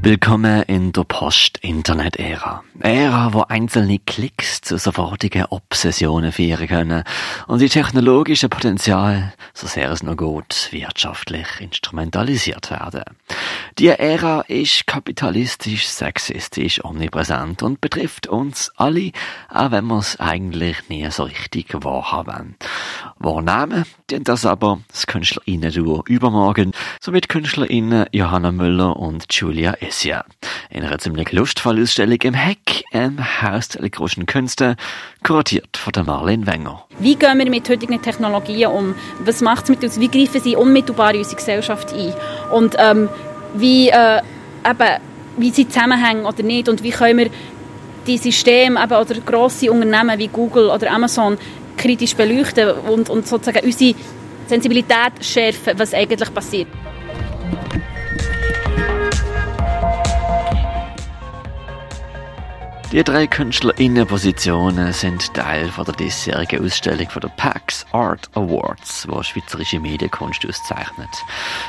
Willkommen in der Post-Internet-Ära. Ära, wo einzelne Klicks zu sofortigen Obsessionen führen können und die technologische Potenzial, so sehr es noch geht, wirtschaftlich instrumentalisiert werden. Die Ära ist kapitalistisch, sexistisch, omnipräsent und betrifft uns alle, auch wenn wir es eigentlich nie so richtig wahrhaben. Wahrnehmen denn das aber das Künstlerinnen-Duo Übermorgen die KünstlerInnen Johanna Müller und Julia Essia. In einer ziemlich lustvollen Ausstellung im Heck im Haus der elektronischen Künste, kuratiert von der Marlene Wenger. Wie gehen wir mit heutigen Technologien um? Was macht es mit uns? Wie greifen sie unmittelbar in unsere Gesellschaft ein? Und ähm, wie, äh, eben, wie sie zusammenhängen oder nicht? Und wie können wir die Systeme eben, oder grosse Unternehmen wie Google oder Amazon kritisch beleuchten und, und sozusagen unsere Sensibilität schärfen, was eigentlich passiert. Die drei KünstlerInnen-Positionen sind Teil von der diesjährigen Ausstellung von der PAX Art Awards, die schweizerische Medienkunst auszeichnet.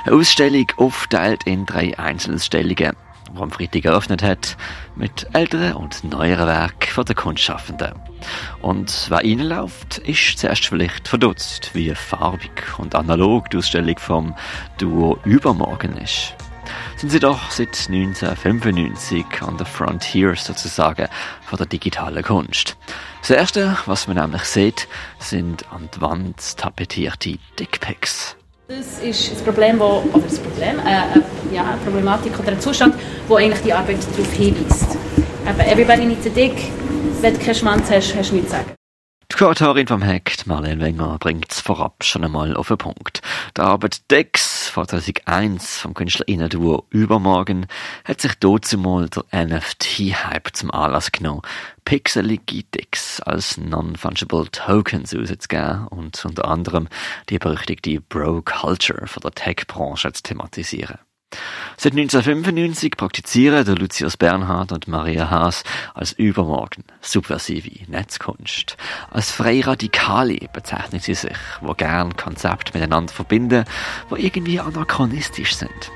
Eine Ausstellung aufteilt in drei Einzelausstellungen die am Freitag eröffnet hat, mit älteren und neueren Werken von den Kunstschaffenden. Und wer reinläuft, ist zuerst vielleicht verdutzt, wie farbig und analog die Ausstellung vom Duo Übermorgen ist. Sind sie doch seit 1995 an der Frontier sozusagen von der digitalen Kunst. Das erste, was man nämlich sieht, sind an die Wand tapetierte Dickpics. Das ist das Problem, wo, oder das Problem, äh, äh, ja, eine Problematik oder ein Zustand, wo eigentlich die Arbeit darauf hinweist. Eben, everybody needs a dick, wenn du keinen Schwanz hast, hast du nichts zu sagen. Die Kuratorin vom Heck, Marlene Wenger, bringt es vorab schon einmal auf den Punkt. Die Arbeit Dex von 2001 vom KünstlerInnen-Duo Übermorgen hat sich dazumal der NFT-Hype zum Anlass genommen, pixelige Dex als Non-Fungible Tokens auszugeben und unter anderem die berüchtigte Bro-Culture von der Tech-Branche zu thematisieren. Seit 1995 praktizieren der Lucius Bernhard und Maria Haas als Übermorgen subversive Netzkunst. Als freie Radikale bezeichnen sie sich, wo gern Konzepte miteinander verbinden, wo irgendwie anachronistisch sind.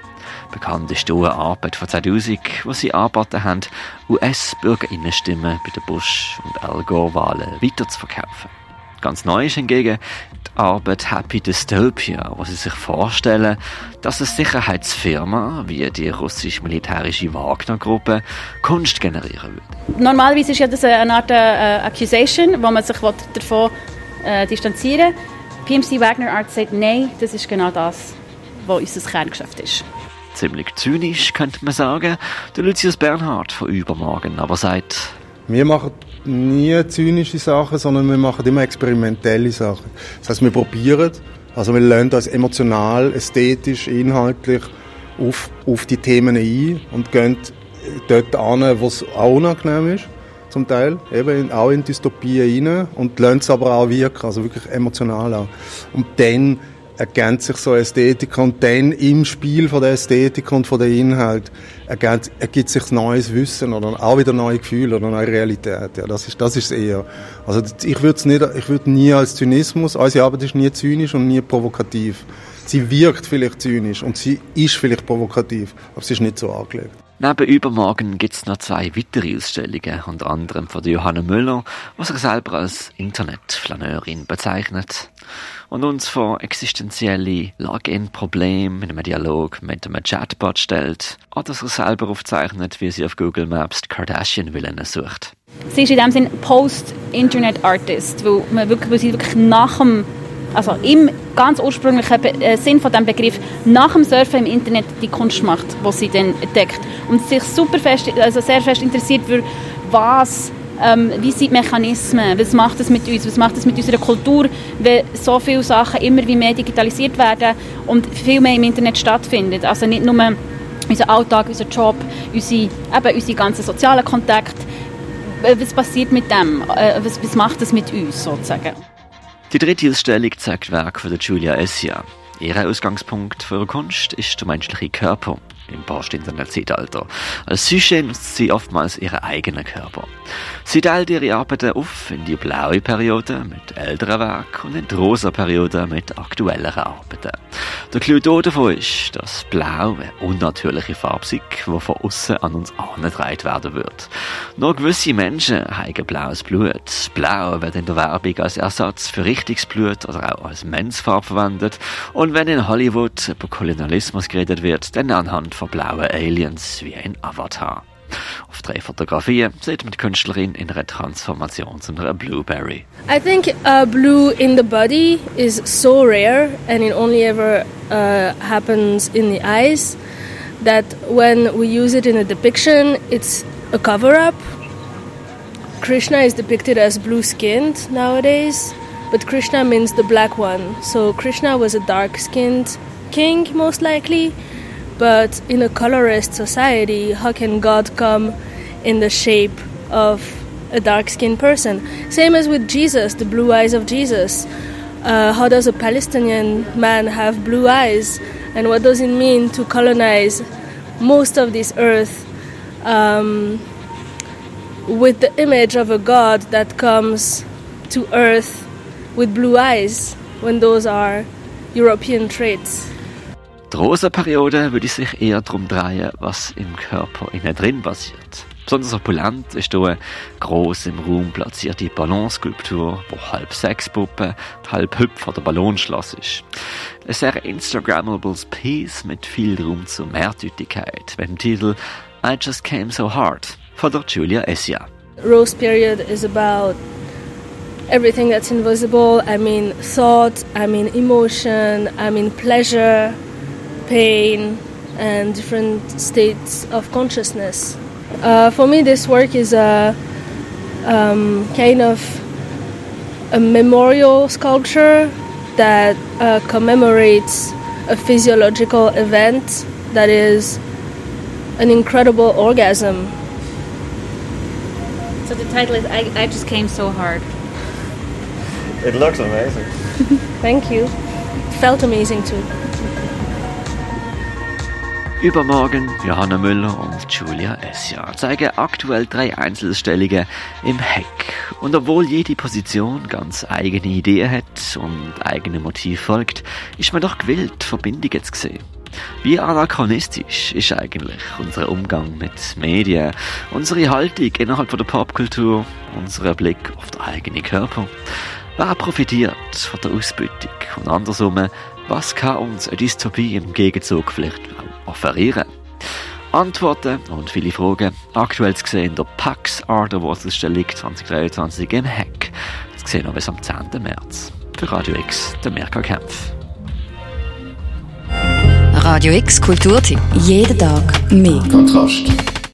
Bekannt ist die Arbeit von 2000, wo sie angeboten haben, US-BürgerInnenstimmen bei den Bush- und Al Gore-Wahlen weiterzuverkaufen. Ganz neu ist hingegen die Arbeit Happy Dystopia, wo sie sich vorstellen, dass eine Sicherheitsfirma wie die russisch-militärische Wagner-Gruppe Kunst generieren würde. Normalerweise ist ja das eine Art äh, Accusation, wo man sich davon äh, distanzieren will. PMC Wagner Art sagt, nein, das ist genau das, was unser Kerngeschäft ist. Ziemlich zynisch, könnte man sagen. Der Lucius Bernhard von Übermorgen aber sagt, wir machen nie zynische Sachen, sondern wir machen immer experimentelle Sachen. Das heißt, wir probieren, also wir lernen uns emotional, ästhetisch, inhaltlich auf, auf die Themen ein und gehen dort an, wo es auch unangenehm ist, zum Teil, eben auch in Dystopien rein und lernen es aber auch wirken, also wirklich emotional auch. Und dann ergänzt sich so Ästhetik und dann im Spiel von der Ästhetik und von der Inhalt ergänzt, ergibt sich neues Wissen oder auch wieder neue Gefühle oder neue Realität. Ja, das ist, das ist eher. Also ich würde es nicht, ich würde nie als Zynismus, unsere Arbeit ist nie zynisch und nie provokativ. Sie wirkt vielleicht zynisch und sie ist vielleicht provokativ, aber sie ist nicht so angelegt. Neben Übermorgen gibt es noch zwei weitere Ausstellungen, unter anderem von Johanna Müller, die sich selber als Internetflaneurin bezeichnet und uns vor existenzielle Login-Probleme in einem Dialog mit einem Chatbot stellt oder sich selber aufzeichnet, wie sie auf Google Maps die Kardashian-Villen sucht. Sie ist in dem Sinne Post-Internet-Artist, weil, man wirklich, sie wirklich nach dem also im ganz ursprünglichen äh, Sinn von dem Begriff nach dem Surfen im Internet die Kunst macht, was sie dann entdeckt und sich super fest, also sehr fest interessiert für was ähm, wie sind die Mechanismen, was macht es mit uns, was macht es mit unserer Kultur, wenn so viele Sachen immer wie mehr digitalisiert werden und viel mehr im Internet stattfindet. Also nicht nur unser Alltag, unser Job, unsere, eben unsere ganzen sozialen Kontakte. Was passiert mit dem? Äh, was, was macht es mit uns sozusagen? Die dritte Ausstellung zeigt Werk von Julia Essia. Ihr Ausgangspunkt für Kunst ist der menschliche Körper. Im Post-Internet-Zeitalter. Als Sujet sie oftmals ihren eigenen Körper. Sie teilt ihre Arbeiten auf in die blaue Periode mit älteren Werken und in die rosa Periode mit aktuelleren Arbeiten. Der Clou davon ist, dass Blau eine unnatürliche Farbe ist, die von außen an uns angetragen werden wird. Nur gewisse Menschen haben blaues Blut. Blau wird in der Werbung als Ersatz für richtiges Blut oder auch als Mensfarbe verwendet. Und wenn in Hollywood über Kolonialismus geredet wird, dann anhand von blauen Aliens wie ein Avatar. Auf drei Fotografien sieht man die Künstlerin in einer Transformation zu einer Blueberry. I think uh, blue in the body is so rare and it only ever uh, happens in the eyes that when we use it in a depiction, it's a cover up. Krishna is depicted as blue skinned nowadays, but Krishna means the black one. So Krishna was a dark skinned king, most likely but in a colorist society, how can God come in the shape of a dark skinned person? Same as with Jesus, the blue eyes of Jesus. Uh, how does a Palestinian man have blue eyes? And what does it mean to colonize most of this earth um, with the image of a God that comes to earth with blue eyes when those are European traits? Die Rosa-Periode würde sich eher darum drehen, was im Körper innen drin passiert. Besonders opulent ist hier eine gross im Raum platzierte Ballonskulptur, wo halb Sexpuppe, halb Hüpf oder Ballonschloss ist. Ein sehr Instagrammables Piece mit viel Raum zur Mehrdeutigkeit, mit dem Titel I Just Came So Hard von der Julia Essia. Rose period is about everything that's invisible. I mean thought, I mean emotion, I mean pleasure, pain, and different states of consciousness. Uh, for me, this work is a um, kind of a memorial sculpture that uh, commemorates a physiological event that is an incredible orgasm. So the title is I, I Just Came So Hard. It looks amazing. Thank you. It felt amazing too. Übermorgen Johanna Müller und Julia Essia zeigen aktuell drei Einzelstellungen im Heck. Und obwohl jede Position ganz eigene Ideen hat und eigene Motiv folgt, ist man doch gewillt, Verbindungen zu sehen. Wie anachronistisch ist eigentlich unser Umgang mit Medien, unsere Haltung innerhalb der Popkultur, unser Blick auf den eigenen Körper? Wer profitiert von der Ausbeutung? Und andersrum, was kann uns eine Dystopie im Gegenzug vielleicht offerieren? Antworten und viele Fragen aktuell zu sehen in der PAX Art Awards Ausstellung 2023 im Hack. Das sehen wir bis am 10. März. Für Radio X, der Merker Kempf. Radio X Kulturtipp. Jeden Tag mehr. Kontrast.